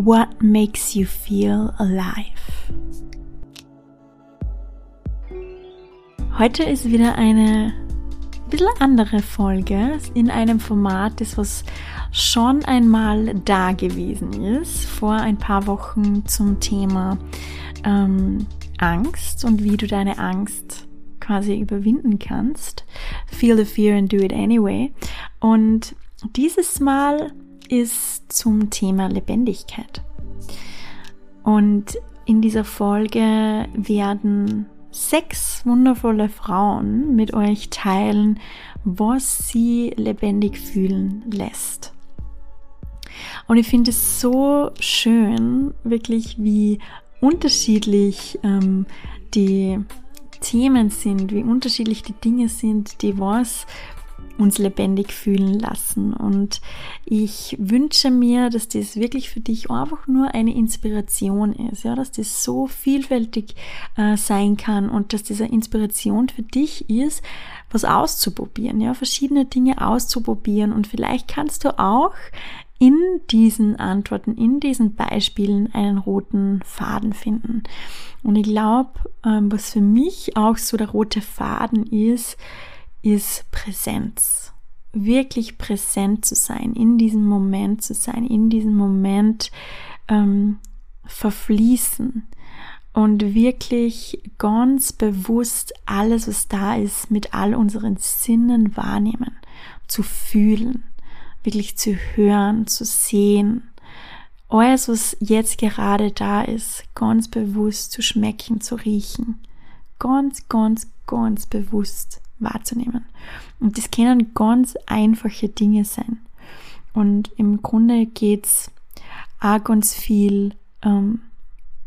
What makes you feel alive? Heute ist wieder eine bisschen andere Folge in einem Format, das was schon einmal da gewesen ist, vor ein paar Wochen zum Thema ähm, Angst und wie du deine Angst quasi überwinden kannst. Feel the fear and do it anyway. Und dieses Mal ist zum Thema Lebendigkeit. Und in dieser Folge werden sechs wundervolle Frauen mit euch teilen, was sie lebendig fühlen lässt. Und ich finde es so schön, wirklich wie unterschiedlich ähm, die Themen sind, wie unterschiedlich die Dinge sind, die was uns lebendig fühlen lassen. Und ich wünsche mir, dass das wirklich für dich einfach nur eine Inspiration ist, ja, dass das so vielfältig äh, sein kann und dass diese Inspiration für dich ist, was auszuprobieren, ja, verschiedene Dinge auszuprobieren und vielleicht kannst du auch in diesen Antworten, in diesen Beispielen einen roten Faden finden. Und ich glaube, ähm, was für mich auch so der rote Faden ist, ist Präsenz. Wirklich präsent zu sein, in diesem Moment zu sein, in diesem Moment ähm, verfließen und wirklich ganz bewusst alles, was da ist, mit all unseren Sinnen wahrnehmen, zu fühlen, wirklich zu hören, zu sehen. Alles, was jetzt gerade da ist, ganz bewusst zu schmecken, zu riechen. Ganz, ganz, ganz bewusst wahrzunehmen. Und das können ganz einfache Dinge sein. Und im Grunde geht's auch ganz viel, ähm,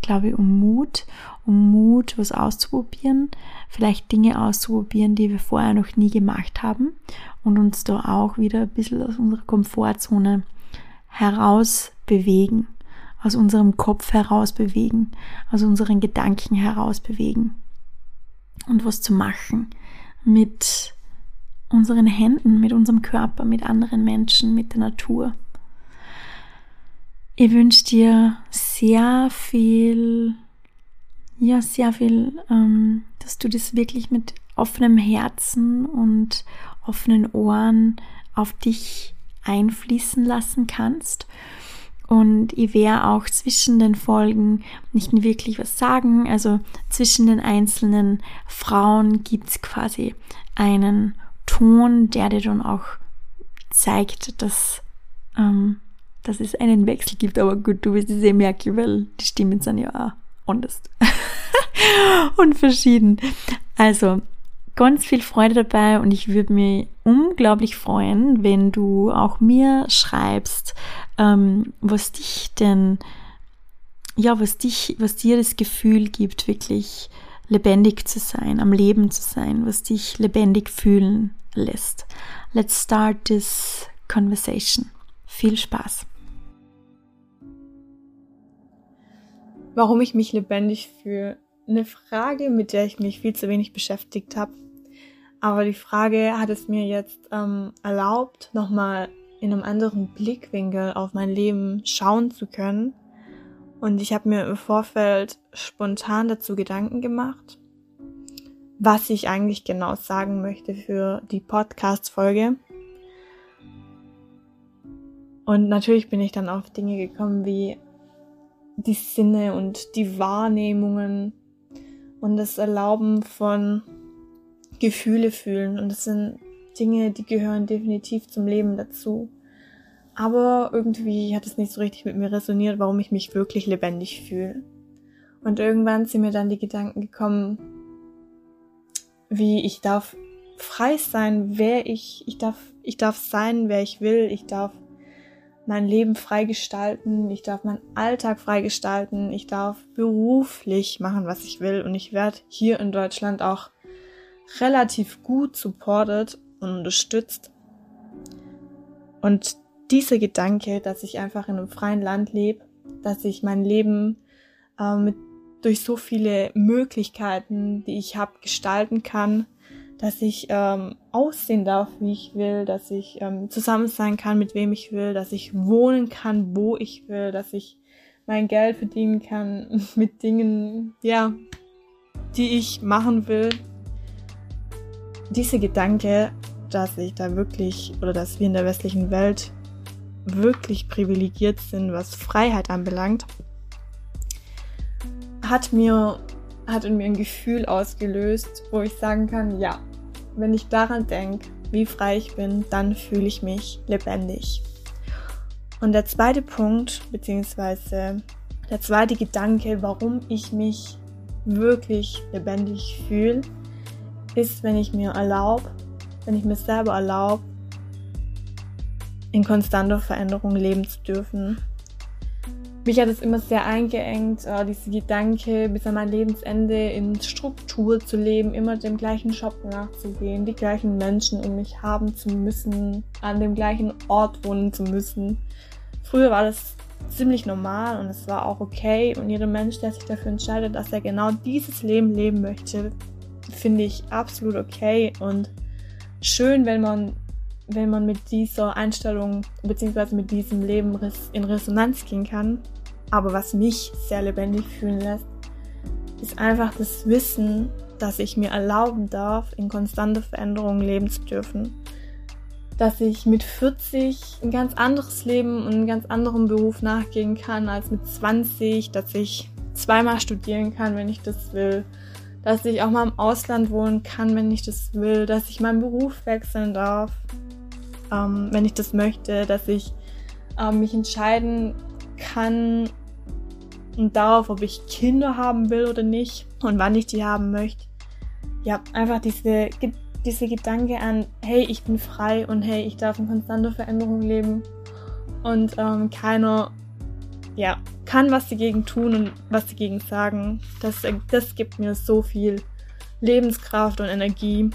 glaube ich, um Mut, um Mut, was auszuprobieren, vielleicht Dinge auszuprobieren, die wir vorher noch nie gemacht haben und uns da auch wieder ein bisschen aus unserer Komfortzone heraus bewegen, aus unserem Kopf heraus bewegen, aus unseren Gedanken heraus bewegen und was zu machen, mit unseren Händen, mit unserem Körper, mit anderen Menschen, mit der Natur. Ich wünsche dir sehr viel, ja, sehr viel, ähm, dass du das wirklich mit offenem Herzen und offenen Ohren auf dich einfließen lassen kannst und ich werde auch zwischen den Folgen nicht wirklich was sagen. Also zwischen den einzelnen Frauen gibt es quasi einen Ton, der dir dann auch zeigt, dass, ähm, dass es einen Wechsel gibt. Aber gut, du wirst es eh merken, weil die Stimmen sind ja auch anders und verschieden. Also ganz viel Freude dabei und ich würde mich unglaublich freuen, wenn du auch mir schreibst, ähm, was dich denn, ja, was dich, was dir das Gefühl gibt, wirklich lebendig zu sein, am Leben zu sein, was dich lebendig fühlen lässt. Let's start this conversation. Viel Spaß. Warum ich mich lebendig fühle? Eine Frage, mit der ich mich viel zu wenig beschäftigt habe. Aber die Frage hat es mir jetzt ähm, erlaubt, nochmal in einem anderen Blickwinkel auf mein Leben schauen zu können. Und ich habe mir im Vorfeld spontan dazu Gedanken gemacht, was ich eigentlich genau sagen möchte für die Podcast-Folge. Und natürlich bin ich dann auf Dinge gekommen wie die Sinne und die Wahrnehmungen und das Erlauben von Gefühle fühlen. Und das sind Dinge, die gehören definitiv zum Leben dazu. Aber irgendwie hat es nicht so richtig mit mir resoniert, warum ich mich wirklich lebendig fühle. Und irgendwann sind mir dann die Gedanken gekommen, wie ich darf frei sein, wer ich, ich darf, ich darf sein, wer ich will, ich darf mein Leben frei gestalten, ich darf meinen Alltag frei gestalten, ich darf beruflich machen, was ich will und ich werde hier in Deutschland auch relativ gut supported und unterstützt. Und dieser Gedanke, dass ich einfach in einem freien Land lebe, dass ich mein Leben äh, mit, durch so viele Möglichkeiten, die ich habe, gestalten kann, dass ich ähm, aussehen darf, wie ich will, dass ich ähm, zusammen sein kann, mit wem ich will, dass ich wohnen kann, wo ich will, dass ich mein Geld verdienen kann mit Dingen, ja, die ich machen will. Diese Gedanke, dass ich da wirklich oder dass wir in der westlichen Welt wirklich privilegiert sind, was Freiheit anbelangt, hat mir hat in mir ein Gefühl ausgelöst, wo ich sagen kann, ja, wenn ich daran denke, wie frei ich bin, dann fühle ich mich lebendig. Und der zweite Punkt, beziehungsweise der zweite Gedanke, warum ich mich wirklich lebendig fühle, ist, wenn ich mir erlaube, wenn ich mir selber erlaube, in konstanter Veränderung leben zu dürfen. Mich hat es immer sehr eingeengt, äh, diese Gedanke, bis an mein Lebensende in Struktur zu leben, immer dem gleichen Job nachzugehen, die gleichen Menschen um mich haben zu müssen, an dem gleichen Ort wohnen zu müssen. Früher war das ziemlich normal und es war auch okay und jeder Mensch, der sich dafür entscheidet, dass er genau dieses Leben leben möchte, finde ich absolut okay und schön, wenn man wenn man mit dieser Einstellung bzw. mit diesem Leben in Resonanz gehen kann. Aber was mich sehr lebendig fühlen lässt, ist einfach das Wissen, dass ich mir erlauben darf, in konstanter Veränderung leben zu dürfen. Dass ich mit 40 ein ganz anderes Leben und einen ganz anderen Beruf nachgehen kann als mit 20, dass ich zweimal studieren kann, wenn ich das will, dass ich auch mal im Ausland wohnen kann, wenn ich das will, dass ich meinen Beruf wechseln darf, ähm, wenn ich das möchte, dass ich ähm, mich entscheiden kann und darauf, ob ich Kinder haben will oder nicht und wann ich die haben möchte. Ja, einfach diese, diese Gedanke an, hey, ich bin frei und hey, ich darf in konstanter Veränderung leben und ähm, keiner ja, kann was dagegen tun und was dagegen sagen. Das, das gibt mir so viel Lebenskraft und Energie.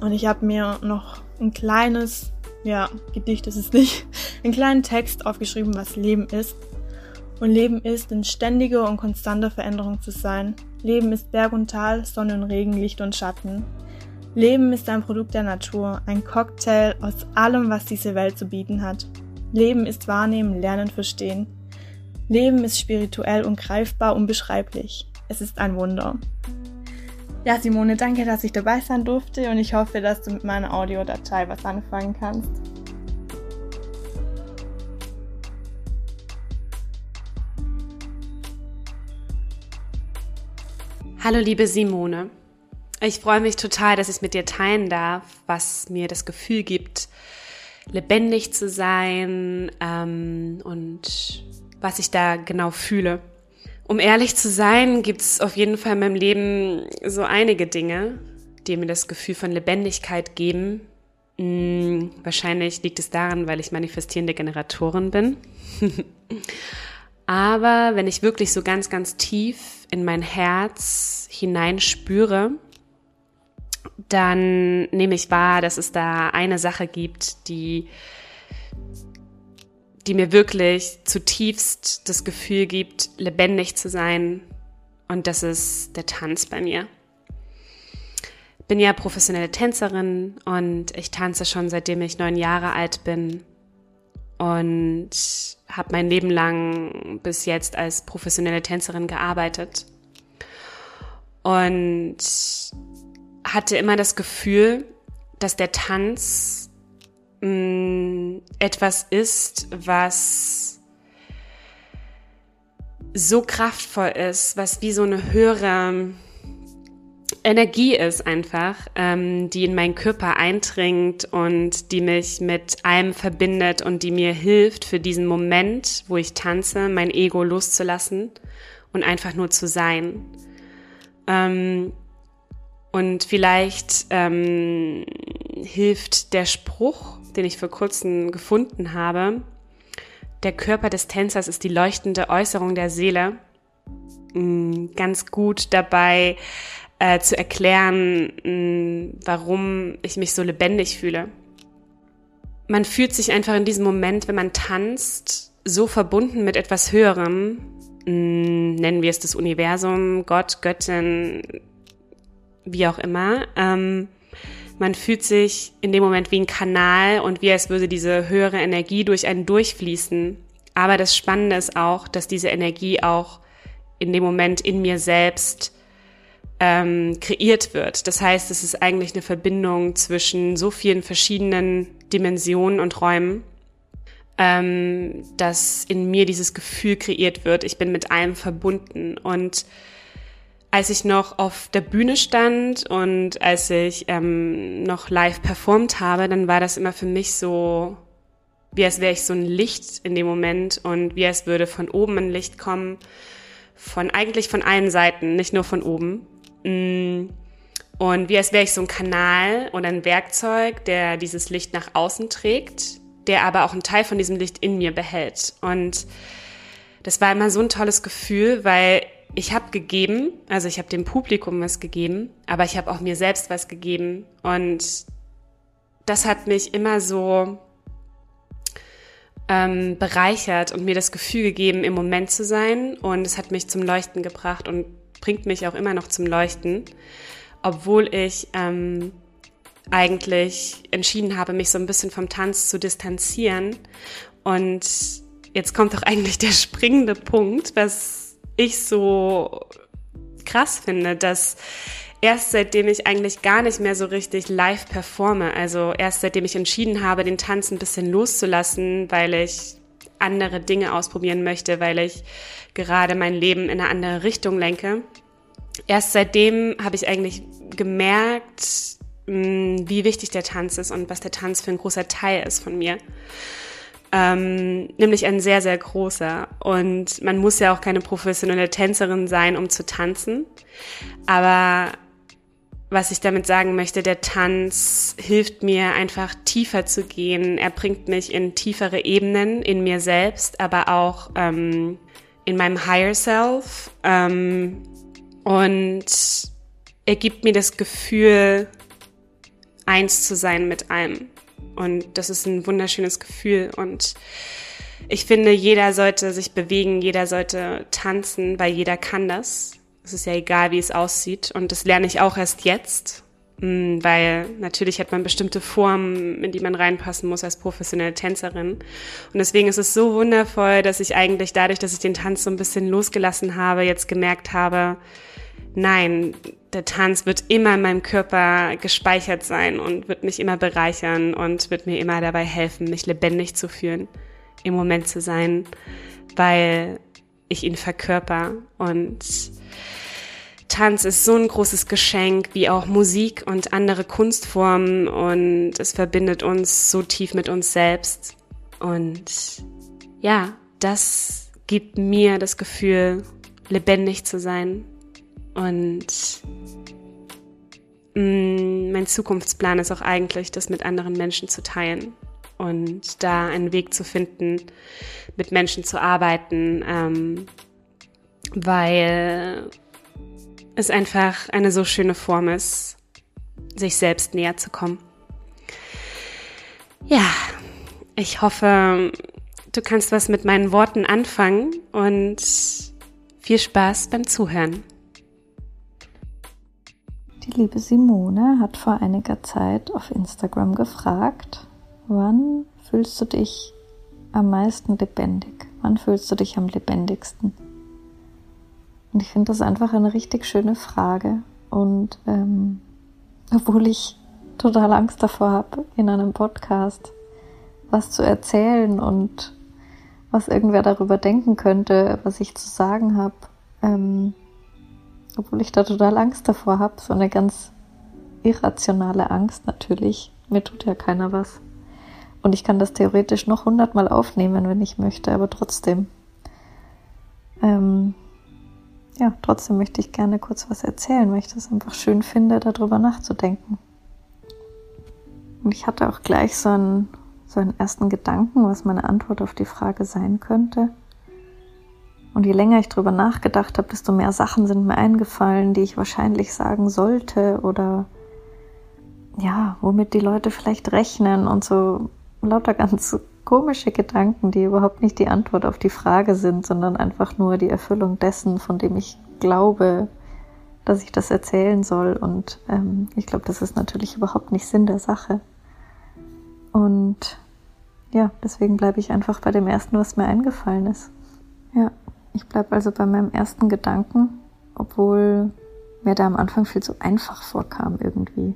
Und ich habe mir noch ein kleines, ja, Gedicht ist es nicht, einen kleinen Text aufgeschrieben, was Leben ist. Und Leben ist, in ständiger und konstanter Veränderung zu sein. Leben ist Berg und Tal, Sonne und Regen, Licht und Schatten. Leben ist ein Produkt der Natur, ein Cocktail aus allem, was diese Welt zu bieten hat. Leben ist Wahrnehmen, Lernen, Verstehen. Leben ist spirituell und greifbar unbeschreiblich. Es ist ein Wunder. Ja, Simone, danke, dass ich dabei sein durfte und ich hoffe, dass du mit meiner Audiodatei was anfangen kannst. Hallo liebe Simone. Ich freue mich total, dass ich es mit dir teilen darf, was mir das Gefühl gibt, lebendig zu sein ähm, und was ich da genau fühle. Um ehrlich zu sein, gibt es auf jeden Fall in meinem Leben so einige Dinge, die mir das Gefühl von Lebendigkeit geben. Hm, wahrscheinlich liegt es daran, weil ich manifestierende Generatorin bin. Aber wenn ich wirklich so ganz, ganz tief in mein Herz hineinspüre, dann nehme ich wahr, dass es da eine Sache gibt, die die mir wirklich zutiefst das Gefühl gibt, lebendig zu sein. Und das ist der Tanz bei mir. Bin ja professionelle Tänzerin und ich tanze schon seitdem ich neun Jahre alt bin und habe mein Leben lang bis jetzt als professionelle Tänzerin gearbeitet und hatte immer das Gefühl, dass der Tanz mm, etwas ist, was so kraftvoll ist, was wie so eine höhere Energie ist einfach, ähm, die in meinen Körper eindringt und die mich mit allem verbindet und die mir hilft für diesen Moment, wo ich tanze, mein Ego loszulassen und einfach nur zu sein. Ähm, und vielleicht ähm, hilft der Spruch, den ich vor kurzem gefunden habe. Der Körper des Tänzers ist die leuchtende Äußerung der Seele. Mm, ganz gut dabei äh, zu erklären, mh, mm, warum ich mich so lebendig fühle. Man fühlt sich einfach in diesem Moment, wenn man tanzt, so verbunden mit etwas Höherem, mm, nennen wir es das Universum, Gott, Göttin, wie auch immer. Ähm, Man fühlt sich in dem Moment wie ein Kanal und wie als würde diese höhere Energie durch einen durchfließen. Aber das Spannende ist auch, dass diese Energie auch in dem Moment in mir selbst ähm, kreiert wird. Das heißt, es ist eigentlich eine Verbindung zwischen so vielen verschiedenen Dimensionen und Räumen, ähm, dass in mir dieses Gefühl kreiert wird, ich bin mit allem verbunden. Und als ich noch auf der Bühne stand und als ich ähm, noch live performt habe, dann war das immer für mich so, wie als wäre ich so ein Licht in dem Moment und wie als würde von oben ein Licht kommen, von eigentlich von allen Seiten, nicht nur von oben. Mm. Und wie als wäre ich so ein Kanal oder ein Werkzeug, der dieses Licht nach außen trägt, der aber auch einen Teil von diesem Licht in mir behält. Und das war immer so ein tolles Gefühl, weil ich habe gegeben, also ich habe dem Publikum was gegeben, aber ich habe auch mir selbst was gegeben. Und das hat mich immer so ähm, bereichert und mir das Gefühl gegeben, im Moment zu sein. Und es hat mich zum Leuchten gebracht und bringt mich auch immer noch zum Leuchten, obwohl ich ähm, eigentlich entschieden habe, mich so ein bisschen vom Tanz zu distanzieren. Und jetzt kommt doch eigentlich der springende Punkt, was ich so krass finde, dass erst seitdem ich eigentlich gar nicht mehr so richtig live performe, also erst seitdem ich entschieden habe, den Tanz ein bisschen loszulassen, weil ich andere Dinge ausprobieren möchte, weil ich gerade mein Leben in eine andere Richtung lenke. Erst seitdem habe ich eigentlich gemerkt, mm, wie wichtig der Tanz ist und was der Tanz für ein großer Teil ist von mir. Ähm, nämlich ein sehr, sehr großer. Und man muss ja auch keine professionelle Tänzerin sein, um zu tanzen. Aber was ich damit sagen möchte, der Tanz hilft mir einfach tiefer zu gehen. Er bringt mich in tiefere Ebenen in mir selbst, aber auch ähm, in meinem Higher Self. Ähm, und er gibt mir das Gefühl, eins zu sein mit allem. Und das ist ein wunderschönes Gefühl. Und ich finde, jeder sollte sich bewegen, jeder sollte tanzen, weil jeder kann das. Es ist ja egal, wie es aussieht. Und das lerne ich auch erst jetzt, mm, weil natürlich hat man bestimmte Formen, in die man reinpassen muss als professionelle Tänzerin. Und deswegen ist es so wundervoll, dass ich eigentlich dadurch, dass ich den Tanz so ein bisschen losgelassen habe, jetzt gemerkt habe, nein, der Tanz wird immer in meinem Körper gespeichert sein und wird mich immer bereichern und wird mir immer dabei helfen, mich lebendig zu fühlen, im Moment zu sein, weil ich ihn verkörper und Tanz ist so ein großes Geschenk wie auch Musik und andere Kunstformen und es verbindet uns so tief mit uns selbst. Und ja, das gibt mir das Gefühl, lebendig zu sein. Und mh, mm, mein Zukunftsplan ist auch eigentlich, das mit anderen Menschen zu teilen und da einen Weg zu finden, mit Menschen zu arbeiten, ähm, weil es einfach eine so schöne Form ist, sich selbst näher zu kommen. Ja, ich hoffe, du kannst was mit meinen Worten anfangen und viel Spaß beim Zuhören. Die liebe Simone hat vor einiger Zeit auf Instagram gefragt, wann fühlst du dich am meisten lebendig? Wann fühlst du dich am lebendigsten? Und ich finde das einfach eine richtig schöne Frage. Und ähm, obwohl ich total Angst davor habe, in einem Podcast was zu erzählen und was irgendwer darüber denken könnte, was ich zu sagen habe, ähm, obwohl ich da total Angst davor habe, so eine ganz irrationale Angst natürlich. Mir tut ja keiner was. Und ich kann das theoretisch noch hundertmal aufnehmen, wenn ich möchte, aber trotzdem. Ähm, ja, trotzdem möchte ich gerne kurz was erzählen, weil ich das einfach schön finde, darüber nachzudenken. Und ich hatte auch gleich so einen, so einen ersten Gedanken, was meine Antwort auf die Frage sein könnte. Und je länger ich darüber nachgedacht habe, desto mehr Sachen sind mir eingefallen, die ich wahrscheinlich sagen sollte oder ja, womit die Leute vielleicht rechnen und so lauter ganz komische Gedanken, die überhaupt nicht die Antwort auf die Frage sind, sondern einfach nur die Erfüllung dessen, von dem ich glaube, dass ich das erzählen soll. Und ähm, ich glaube, das ist natürlich überhaupt nicht Sinn der Sache. Und ja, deswegen bleibe ich einfach bei dem ersten, was mir eingefallen ist. Ja, ich bleibe also bei meinem ersten Gedanken, obwohl mir da am Anfang viel zu einfach vorkam irgendwie.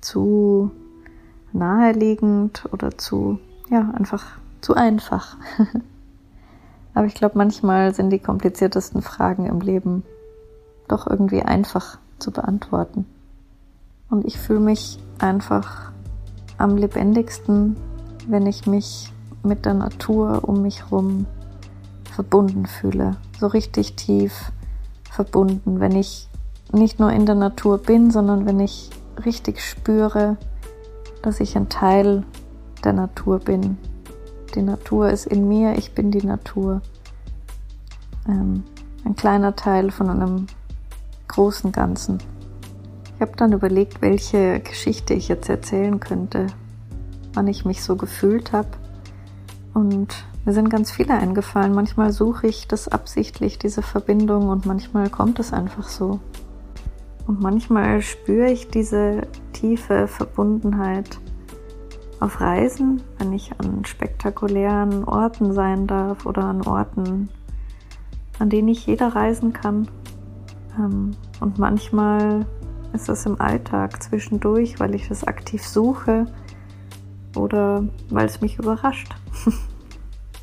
Zu naheliegend oder zu, ja, einfach zu einfach. Aber ich glaube, manchmal sind die kompliziertesten Fragen im Leben doch irgendwie einfach zu beantworten. Und ich fühle mich einfach am lebendigsten, wenn ich mich mit der Natur um mich herum verbunden fühle. So richtig tief verbunden, wenn ich nicht nur in der Natur bin, sondern wenn ich richtig spüre, dass ich ein Teil der Natur bin. Die Natur ist in mir, ich bin die Natur. Ähm, ein kleiner Teil von einem großen Ganzen. Ich habe dann überlegt, welche Geschichte ich jetzt erzählen könnte, wann ich mich so gefühlt habe. Und mir sind ganz viele eingefallen. Manchmal suche ich das absichtlich, diese Verbindung, und manchmal kommt es einfach so. Und manchmal spüre ich diese tiefe Verbundenheit auf Reisen, wenn ich an spektakulären Orten sein darf oder an Orten, an denen nicht jeder reisen kann. Ähm, und manchmal ist es im Alltag zwischendurch, weil ich das aktiv suche oder weil es mich überrascht.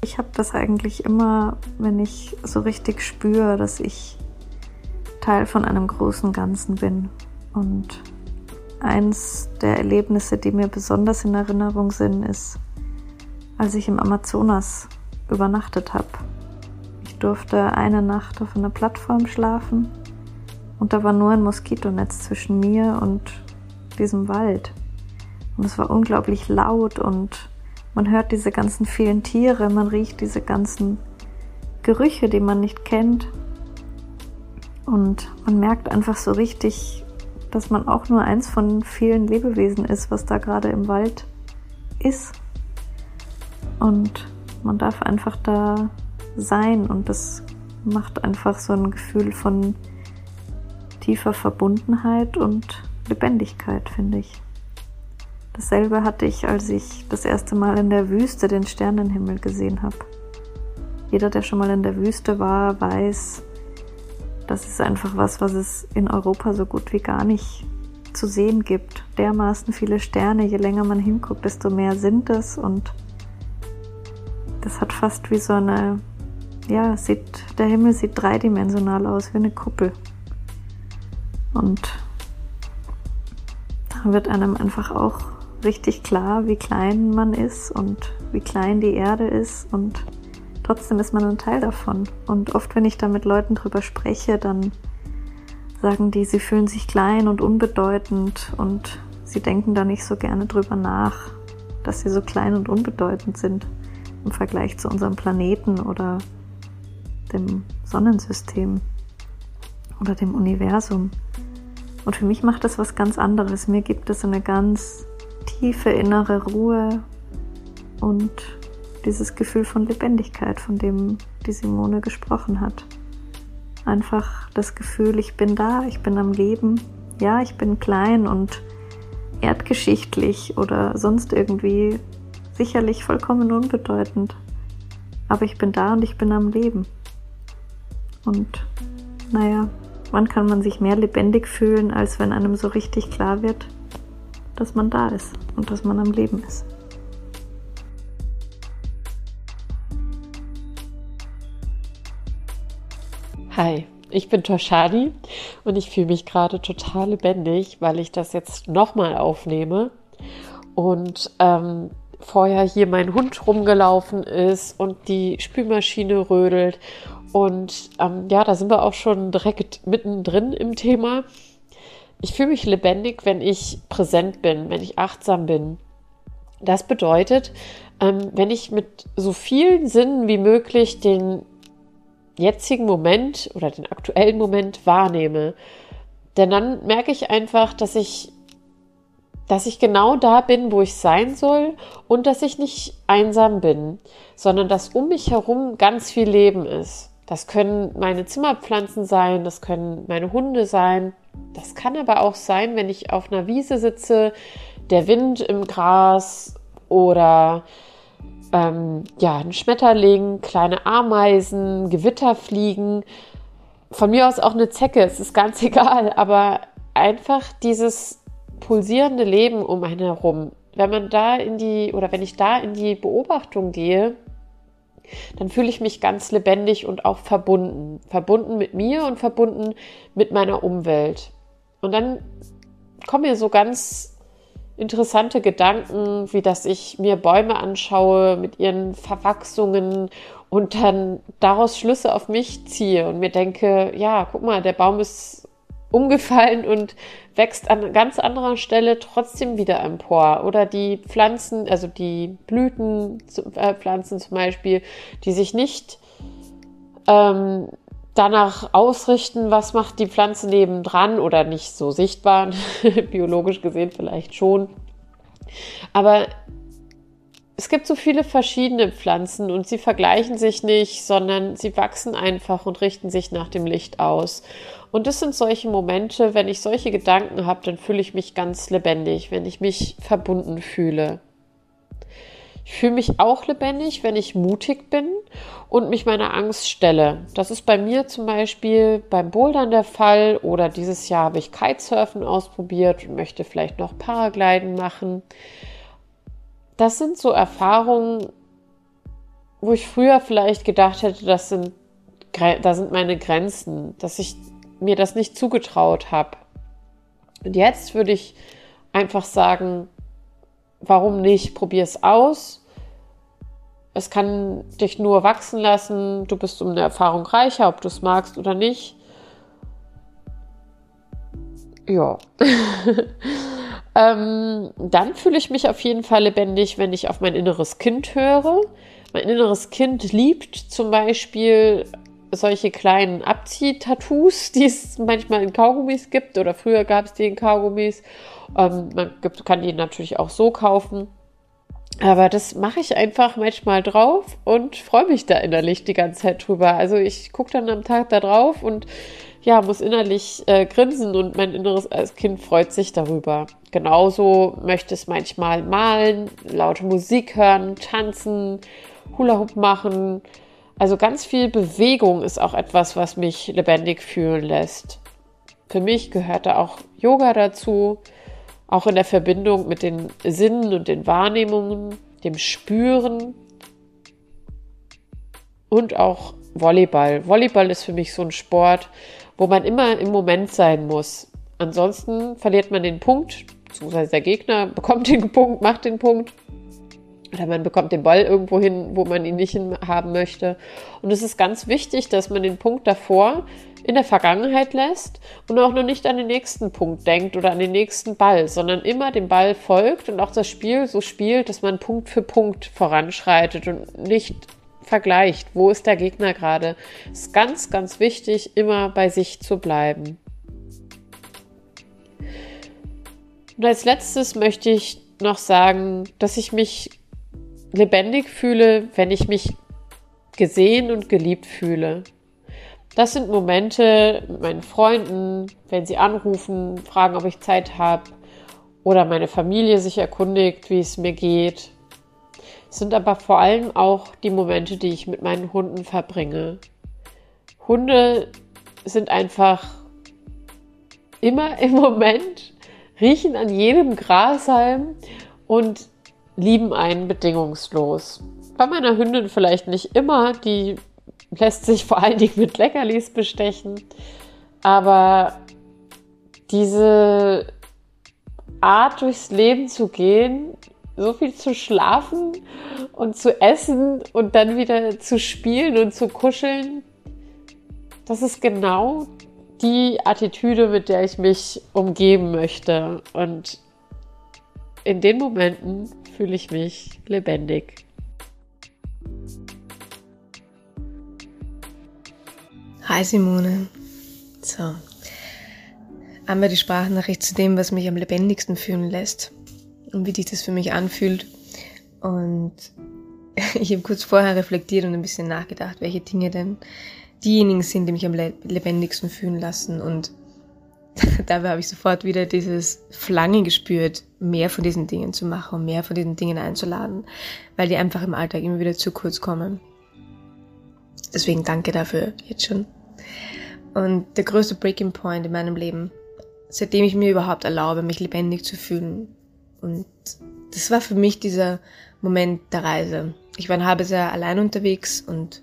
Ich habe das eigentlich immer, wenn ich so richtig spüre, dass ich Teil von einem großen Ganzen bin. Und eins der Erlebnisse, die mir besonders in Erinnerung sind, ist, als ich im Amazonas übernachtet habe. Ich durfte eine Nacht auf einer Plattform schlafen und da war nur ein Moskitonetz zwischen mir und diesem Wald. Und es war unglaublich laut und man hört diese ganzen vielen Tiere, man riecht diese ganzen Gerüche, die man nicht kennt. Und man merkt einfach so richtig, dass man auch nur eins von vielen Lebewesen ist, was da gerade im Wald ist. Und man darf einfach da sein und das macht einfach so ein Gefühl von tiefer Verbundenheit und Lebendigkeit, finde ich. Dasselbe hatte ich, als ich das erste Mal in der Wüste den Sternenhimmel gesehen habe. Jeder, der schon mal in der Wüste war, weiß, das ist einfach was, was es in Europa so gut wie gar nicht zu sehen gibt. Dermaßen viele Sterne, je länger man hinguckt, desto mehr sind es und das hat fast wie so eine, ja, sieht, der Himmel sieht dreidimensional aus, wie eine Kuppel. Und da wird einem einfach auch richtig klar, wie klein man ist und wie klein die Erde ist und trotzdem ist man ein Teil davon. Und oft, wenn ich da mit Leuten drüber spreche, dann sagen die, sie fühlen sich klein und unbedeutend und sie denken da nicht so gerne drüber nach, dass sie so klein und unbedeutend sind im Vergleich zu unserem Planeten oder dem Sonnensystem oder dem Universum. Und für mich macht das was ganz anderes. Mir gibt es eine ganz tiefe innere Ruhe und dieses Gefühl von Lebendigkeit, von dem die Simone gesprochen hat. Einfach das Gefühl, ich bin da, ich bin am Leben. Ja, ich bin klein und erdgeschichtlich oder sonst irgendwie sicherlich vollkommen unbedeutend. Aber ich bin da und ich bin am Leben. Und naja, Wann kann man sich mehr lebendig fühlen, als wenn einem so richtig klar wird, dass man da ist und dass man am Leben ist? Hi, ich bin Toshadi und ich fühle mich gerade total lebendig, weil ich das jetzt nochmal aufnehme und ähm, vorher hier mein Hund rumgelaufen ist und die Spülmaschine rödelt und ähm, ja, da sind wir auch schon direkt mittendrin im Thema. Ich fühle mich lebendig, wenn ich präsent bin, wenn ich achtsam bin. Das bedeutet, ähm, wenn ich mit so vielen Sinnen wie möglich den jetzigen Moment oder den aktuellen Moment wahrnehme. Denn dann merke ich einfach, dass ich, dass ich genau da bin, wo ich sein soll und dass ich nicht einsam bin, sondern dass um mich herum ganz viel Leben ist Das können meine Zimmerpflanzen sein, das können meine Hunde sein. Das kann aber auch sein, wenn ich auf einer Wiese sitze, der Wind im Gras oder ähm, ja, ein Schmetterling, kleine Ameisen, Gewitterfliegen. Von mir aus auch eine Zecke, es ist ganz egal, aber einfach dieses pulsierende Leben um einen herum. Wenn man da in die oder wenn ich da in die Beobachtung gehe, dann fühle ich mich ganz lebendig und auch verbunden. Verbunden mit mir und verbunden mit meiner Umwelt. Und dann kommen mir so ganz interessante Gedanken, wie dass ich mir Bäume anschaue mit ihren Verwachsungen und dann daraus Schlüsse auf mich ziehe und mir denke, ja, guck mal, der Baum ist umgefallen und wächst an ganz anderer Stelle trotzdem wieder empor. Oder die Pflanzen, also die Blütenpflanzen äh, zum Beispiel, die sich nicht ähm, danach ausrichten, was macht die Pflanze nebendran oder nicht so sichtbar, biologisch gesehen vielleicht schon. Aber es gibt so viele verschiedene Pflanzen und sie vergleichen sich nicht, sondern sie wachsen einfach und richten sich nach dem Licht aus. Und das sind solche Momente, wenn ich solche Gedanken habe, dann fühle ich mich ganz lebendig, wenn ich mich verbunden fühle. Ich fühle mich auch lebendig, wenn ich mutig bin und mich meiner Angst stelle. Das ist bei mir zum Beispiel beim Bouldern der Fall oder dieses Jahr habe ich Kitesurfen ausprobiert und möchte vielleicht noch Paragliden machen. Das sind so Erfahrungen, wo ich früher vielleicht gedacht hätte, das sind, da sind meine Grenzen, dass ich mir das nicht zugetraut habe. Und jetzt würde ich einfach sagen, warum nicht? Probier es aus. Es kann dich nur wachsen lassen. Du bist um eine Erfahrung reicher, ob du es magst oder nicht. Ja. ähm, dann fühle ich mich auf jeden Fall lebendig, wenn ich auf mein inneres Kind höre. Mein inneres Kind liebt zum Beispiel solche kleinen Abzieh-Tattoos, die es manchmal in Kaugummis gibt oder früher gab es die in Kaugummis. Ähm, man gibt, kann die natürlich auch so kaufen. Aber das mache ich einfach manchmal drauf und freue mich da innerlich die ganze Zeit drüber. Also ich gucke dann am Tag da drauf und ja, muss innerlich äh, grinsen und mein inneres als Kind freut sich darüber. Genauso möchte es manchmal malen, laute Musik hören, tanzen, Hula Hoop machen, also ganz viel Bewegung ist auch etwas, was mich lebendig fühlen lässt. Für mich gehört da auch Yoga dazu, auch in der Verbindung mit den Sinnen und den Wahrnehmungen, dem Spüren und auch Volleyball. Volleyball ist für mich so ein Sport, wo man immer im Moment sein muss. Ansonsten verliert man den Punkt, beziehungsweise der Gegner bekommt den Punkt, macht den Punkt oder man bekommt den Ball irgendwo hin, wo man ihn nicht haben möchte. Und es ist ganz wichtig, dass man den Punkt davor in der Vergangenheit lässt und auch noch nicht an den nächsten Punkt denkt oder an den nächsten Ball, sondern immer dem Ball folgt und auch das Spiel so spielt, dass man Punkt für Punkt voranschreitet und nicht vergleicht, wo ist der Gegner gerade. Es ist ganz, ganz wichtig, immer bei sich zu bleiben. Und als letztes möchte ich noch sagen, dass ich mich lebendig fühle, wenn ich mich gesehen und geliebt fühle. Das sind Momente mit meinen Freunden, wenn sie anrufen, fragen, ob ich Zeit habe oder meine Familie sich erkundigt, wie es mir geht. Es sind aber vor allem auch die Momente, die ich mit meinen Hunden verbringe. Hunde sind einfach immer im Moment, riechen an jedem Grashalm und lieben einen bedingungslos. Bei meiner Hündin vielleicht nicht immer, die lässt sich vor allen Dingen mit Leckerlis bestechen, aber diese Art durchs Leben zu gehen, so viel zu schlafen und zu essen und dann wieder zu spielen und zu kuscheln, das ist genau die Attitüde, mit der ich mich umgeben möchte. Und in den Momenten fühle ich mich lebendig. Hi Simone. So. Einmal die Sprachnachricht zu dem, was mich am lebendigsten fühlen lässt und wie sich das für mich anfühlt. Und ich habe kurz vorher reflektiert und ein bisschen nachgedacht, welche Dinge denn diejenigen sind, die mich am lebendigsten fühlen lassen. Und dabei habe ich sofort wieder dieses Flangen gespürt, mehr von diesen Dingen zu machen und mehr von diesen Dingen einzuladen, weil die einfach im Alltag immer wieder zu kurz kommen. Deswegen danke dafür jetzt schon. Und der größte Breaking Point in meinem Leben, seitdem ich mir überhaupt erlaube, mich lebendig zu fühlen. Und das war für mich dieser Moment der Reise. Ich war ein halbes Jahr allein unterwegs und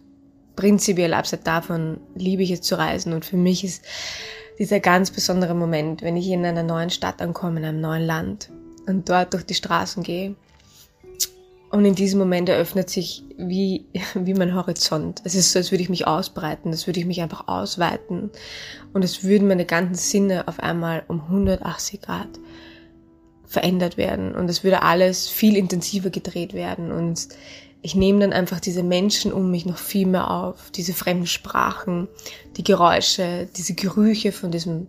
prinzipiell abseits davon liebe ich es zu reisen. Und für mich ist dieser ganz besondere Moment, wenn ich in einer neuen Stadt ankomme, in einem neuen Land und dort durch die Straßen gehe. Und in diesem Moment eröffnet sich wie, wie mein Horizont. Es ist so, als würde ich mich ausbreiten, als würde ich mich einfach ausweiten. Und es würden meine ganzen Sinne auf einmal um 180 Grad verändert werden. Und es würde alles viel intensiver gedreht werden. Und ich nehme dann einfach diese Menschen um mich noch viel mehr auf, diese fremden Sprachen, die Geräusche, diese Gerüche von diesem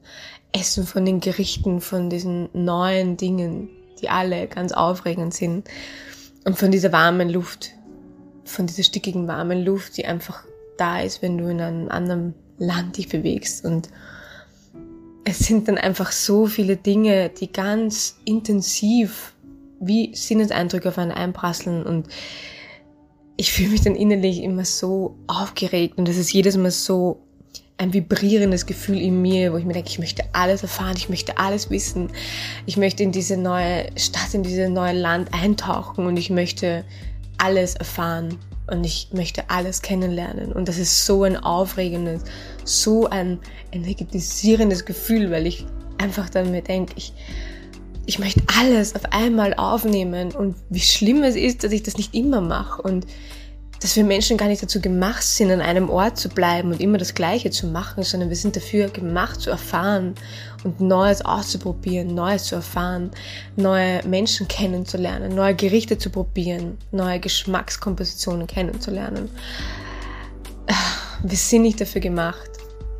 Essen, von den Gerichten, von diesen neuen Dingen, die alle ganz aufregend sind. Und von dieser warmen Luft, von dieser stickigen warmen Luft, die einfach da ist, wenn du in einem anderen Land dich bewegst. Und es sind dann einfach so viele Dinge, die ganz intensiv wie Sinneseindrücke auf einen einprasseln. Und ich fühle mich dann innerlich immer so aufgeregt und es ist jedes Mal so ein vibrierendes Gefühl in mir, wo ich mir denke, ich möchte alles erfahren, ich möchte alles wissen, ich möchte in diese neue Stadt, in dieses neue Land eintauchen und ich möchte alles erfahren und ich möchte alles kennenlernen. Und das ist so ein aufregendes, so ein energetisierendes Gefühl, weil ich einfach dann mir denke, ich, ich möchte alles auf einmal aufnehmen und wie schlimm es ist, dass ich das nicht immer mache und dass wir Menschen gar nicht dazu gemacht sind, an einem Ort zu bleiben und immer das Gleiche zu machen, sondern wir sind dafür gemacht zu erfahren und Neues auszuprobieren, Neues zu erfahren, neue Menschen kennenzulernen, neue Gerichte zu probieren, neue Geschmackskompositionen kennenzulernen. Wir sind nicht dafür gemacht,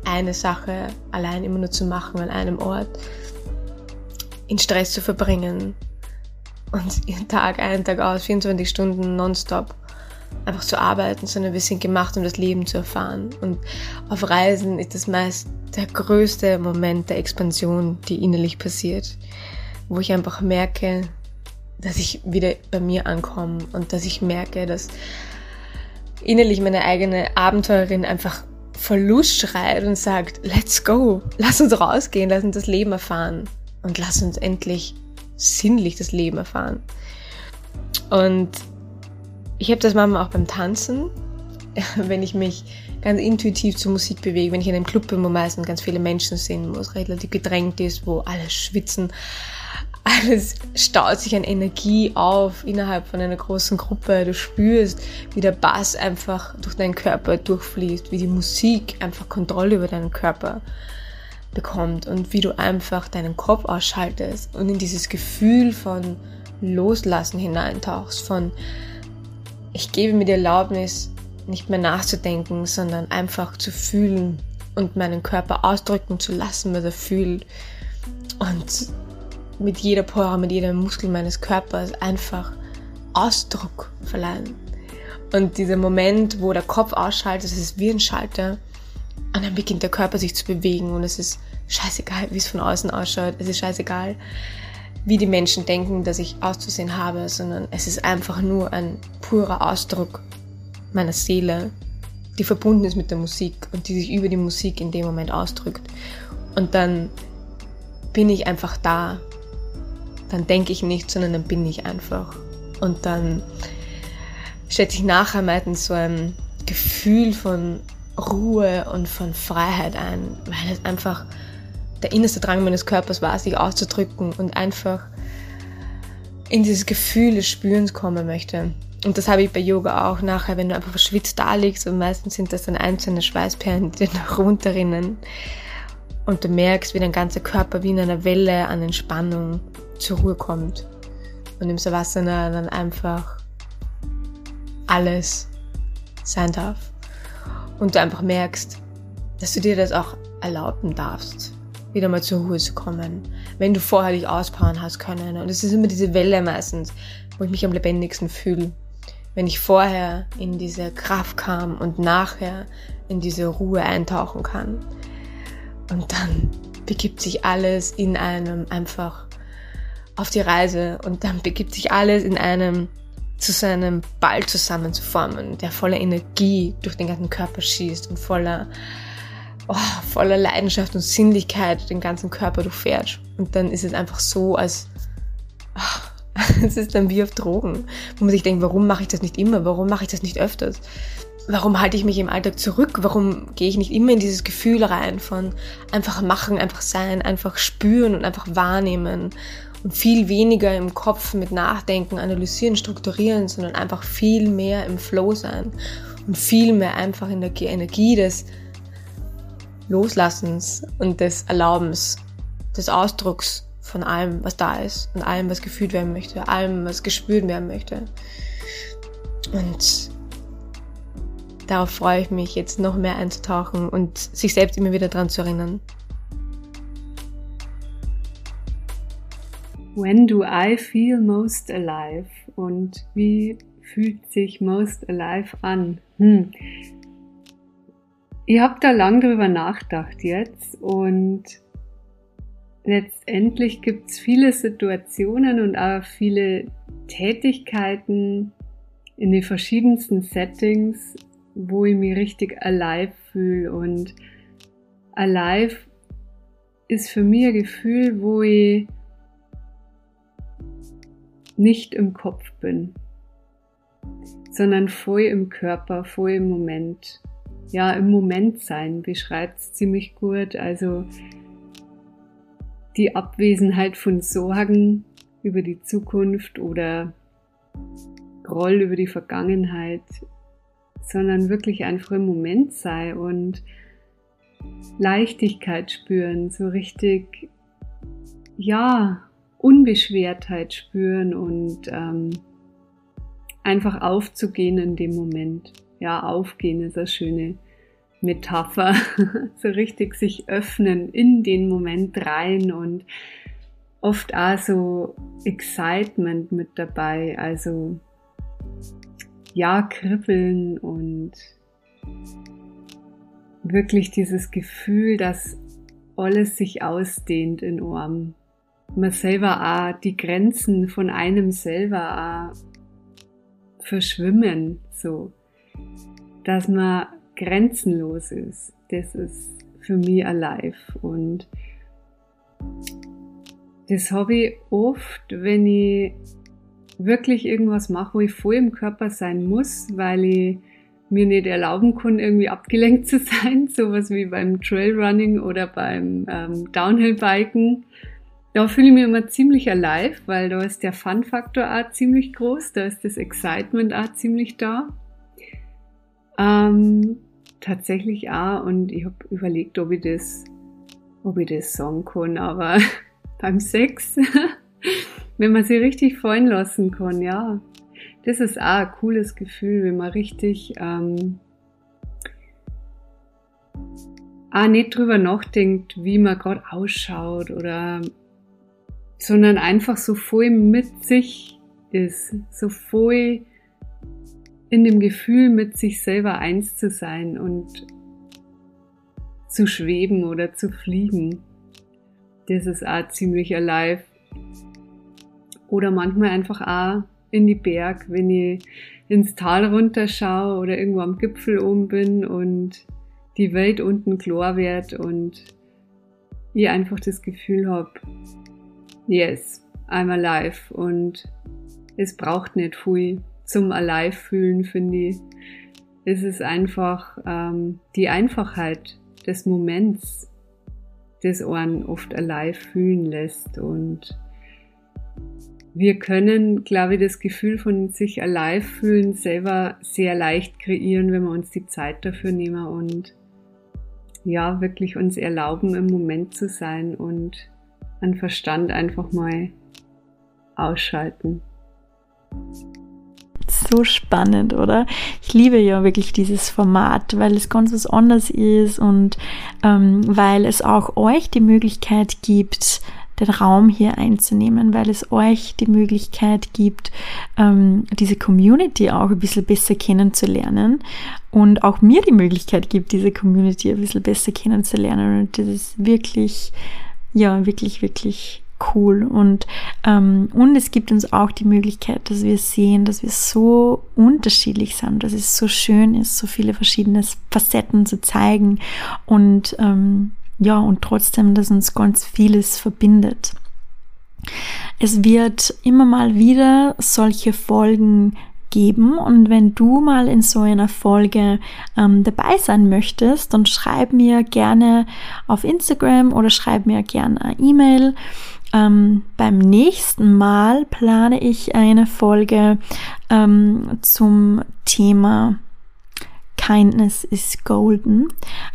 eine Sache allein immer nur zu machen an einem Ort, in Stress zu verbringen. Und Tag ein, Tag aus, 24 Stunden nonstop einfach zu arbeiten, sondern wir sind gemacht, um das Leben zu erfahren. Und auf Reisen ist das meist der größte Moment der Expansion, die innerlich passiert, wo ich einfach merke, dass ich wieder bei mir ankomme und dass ich merke, dass innerlich meine eigene Abenteurerin einfach Verlust schreit und sagt, let's go, lass uns rausgehen, lass uns das Leben erfahren und lass uns endlich sinnlich das Leben erfahren. Und ich habe das manchmal auch beim Tanzen, wenn ich mich ganz intuitiv zur Musik bewege, wenn ich in einem Club bin, wo meistens ganz viele Menschen sind, wo es relativ gedrängt ist, wo alle schwitzen, alles staut sich an Energie auf innerhalb von einer großen Gruppe. Du spürst, wie der Bass einfach durch deinen Körper durchfließt, wie die Musik einfach Kontrolle über deinen Körper bekommt und wie du einfach deinen Kopf ausschaltest und in dieses Gefühl von Loslassen hineintauchst, von ich gebe mir die Erlaubnis, nicht mehr nachzudenken, sondern einfach zu fühlen und meinen Körper ausdrücken zu lassen, was er fühlt. Und mit jeder Pore, mit jedem Muskel meines Körpers einfach Ausdruck verleihen. Und dieser Moment, wo der Kopf ausschaltet, das ist wie ein Schalter. Und dann beginnt der Körper sich zu bewegen und es ist scheißegal, wie es von außen ausschaut. Es ist scheißegal, wie die Menschen denken, dass ich auszusehen habe, sondern es ist einfach nur ein purer Ausdruck meiner Seele, die verbunden ist mit der Musik und die sich über die Musik in dem Moment ausdrückt. Und dann bin ich einfach da. Dann denke ich nicht, sondern dann bin ich einfach. Und dann schätze ich nachher meistens so ein Gefühl von Ruhe und von Freiheit ein, weil es einfach der innerste Drang meines Körpers war, sich auszudrücken und einfach in dieses Gefühl des Spürens kommen möchte. Und das habe ich bei Yoga auch nachher, wenn du einfach verschwitzt da liegst und meistens sind das dann einzelne Schweißperlen, die dir runterrinnen. Und du merkst, wie dein ganzer Körper wie in einer Welle an Entspannung zur Ruhe kommt. Und im Savasana dann einfach alles sein darf. Und du einfach merkst, dass du dir das auch erlauben darfst wieder mal zur Ruhe zu kommen, wenn du vorher dich auspowern hast können. Und es ist immer diese Welle meistens, wo ich mich am lebendigsten fühle. Wenn ich vorher in diese Kraft kam und nachher in diese Ruhe eintauchen kann. Und dann begibt sich alles in einem einfach auf die Reise und dann begibt sich alles in einem zu seinem Ball zusammenzuformen, der voller Energie durch den ganzen Körper schießt und voller, oh, voller Leidenschaft und Sinnlichkeit den ganzen Körper durchfährt. Und dann ist es einfach so, als oh, es ist dann wie auf Drogen, wo man sich denkt, warum mache ich das nicht immer? Warum mache ich das nicht öfters? Warum halte ich mich im Alltag zurück? Warum gehe ich nicht immer in dieses Gefühl rein von einfach machen, einfach sein, einfach spüren und einfach wahrnehmen und viel weniger im Kopf mit Nachdenken, Analysieren, Strukturieren, sondern einfach viel mehr im Flow sein und viel mehr einfach in der Energie des Loslassens und des Erlaubens, des Ausdrucks von allem, was da ist und allem, was gefühlt werden möchte, allem, was gespürt werden möchte. Und darauf freue ich mich, jetzt noch mehr einzutauchen und sich selbst immer wieder daran zu erinnern. When do I feel most alive? Und wie fühlt sich most alive an? Hm. Ich habe da lang drüber nachgedacht jetzt und letztendlich gibt es viele Situationen und auch viele Tätigkeiten in den verschiedensten Settings, wo ich mich richtig alive fühle. Und alive ist für mich ein Gefühl, wo ich nicht im Kopf bin, sondern voll im Körper, voll im Moment. Ja, im Moment sein beschreibt es ziemlich gut. Also die Abwesenheit von Sorgen über die Zukunft oder Groll über die Vergangenheit, sondern wirklich einfach im Moment sei und Leichtigkeit spüren, so richtig, ja, Unbeschwertheit spüren und ähm, einfach aufzugehen in dem Moment. Ja, aufgehen ist eine schöne Metapher. so richtig sich öffnen in den Moment rein und oft auch so Excitement mit dabei. Also ja, kribbeln und wirklich dieses Gefühl, dass alles sich ausdehnt in Ohren man selber auch die Grenzen von einem selber auch verschwimmen, so. Dass man grenzenlos ist. Das ist für mich alive und das habe ich oft, wenn ich wirklich irgendwas mache, wo ich voll im Körper sein muss, weil ich mir nicht erlauben kann, irgendwie abgelenkt zu sein, sowas wie beim Trailrunning oder beim ähm, Downhill-Biken da fühle ich mich immer ziemlich alive, weil da ist der Fun-Faktor auch ziemlich groß, da ist das Excitement auch ziemlich da. Ähm, tatsächlich auch und ich habe überlegt, ob ich das, ob ich das sagen kann, aber beim Sex, wenn man sich richtig fallen lassen kann, ja, das ist auch ein cooles Gefühl, wenn man richtig ähm, auch nicht drüber nachdenkt, wie man gerade ausschaut oder sondern einfach so voll mit sich ist, so voll in dem Gefühl mit sich selber eins zu sein und zu schweben oder zu fliegen. Das ist auch ziemlich alive. Oder manchmal einfach auch in die Berg, wenn ich ins Tal runterschaue oder irgendwo am Gipfel oben bin und die Welt unten klar wird und ich einfach das Gefühl habe, yes, I'm alive und es braucht nicht viel zum alive fühlen, finde ich. Es ist einfach ähm, die Einfachheit des Moments, das einen oft alive fühlen lässt und wir können, glaube ich, das Gefühl von sich alive fühlen selber sehr leicht kreieren, wenn wir uns die Zeit dafür nehmen und ja, wirklich uns erlauben, im Moment zu sein und an Verstand einfach mal ausschalten. So spannend, oder? Ich liebe ja wirklich dieses Format, weil es ganz was anderes ist und ähm, weil es auch euch die Möglichkeit gibt, den Raum hier einzunehmen, weil es euch die Möglichkeit gibt, ähm, diese Community auch ein bisschen besser kennenzulernen und auch mir die Möglichkeit gibt, diese Community ein bisschen besser kennenzulernen. Und das ist wirklich, ja, wirklich, wirklich cool. Und, ähm, und es gibt uns auch die Möglichkeit, dass wir sehen, dass wir so unterschiedlich sind, dass es so schön ist, so viele verschiedene Facetten zu zeigen und ähm, ja, und trotzdem, dass uns ganz vieles verbindet. Es wird immer mal wieder solche Folgen geben und wenn du mal in so einer Folge ähm, dabei sein möchtest, dann schreib mir gerne auf Instagram oder schreib mir gerne eine E-Mail. Ähm, beim nächsten Mal plane ich eine Folge ähm, zum Thema Kindness is Golden.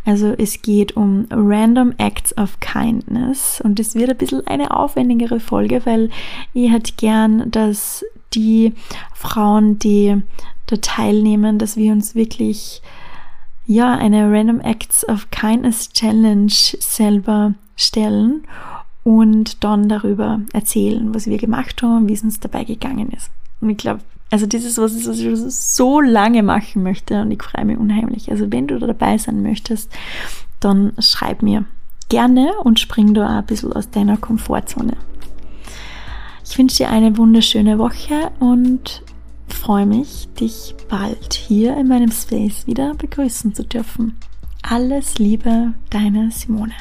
Also es geht um Random Acts of Kindness und es wird ein bisschen eine aufwendigere Folge, weil ich hätte gern, dass die Frauen, die da teilnehmen, dass wir uns wirklich ja eine Random Acts of Kindness Challenge selber stellen und dann darüber erzählen, was wir gemacht haben, wie es uns dabei gegangen ist. Und ich glaube, also das ist was, was ich so lange machen möchte und ich freue mich unheimlich. Also wenn du da dabei sein möchtest, dann schreib mir gerne und spring da ein bisschen aus deiner Komfortzone. Ich wünsche dir eine wunderschöne Woche und freue mich, dich bald hier in meinem Space wieder begrüßen zu dürfen. Alles Liebe, deine Simone.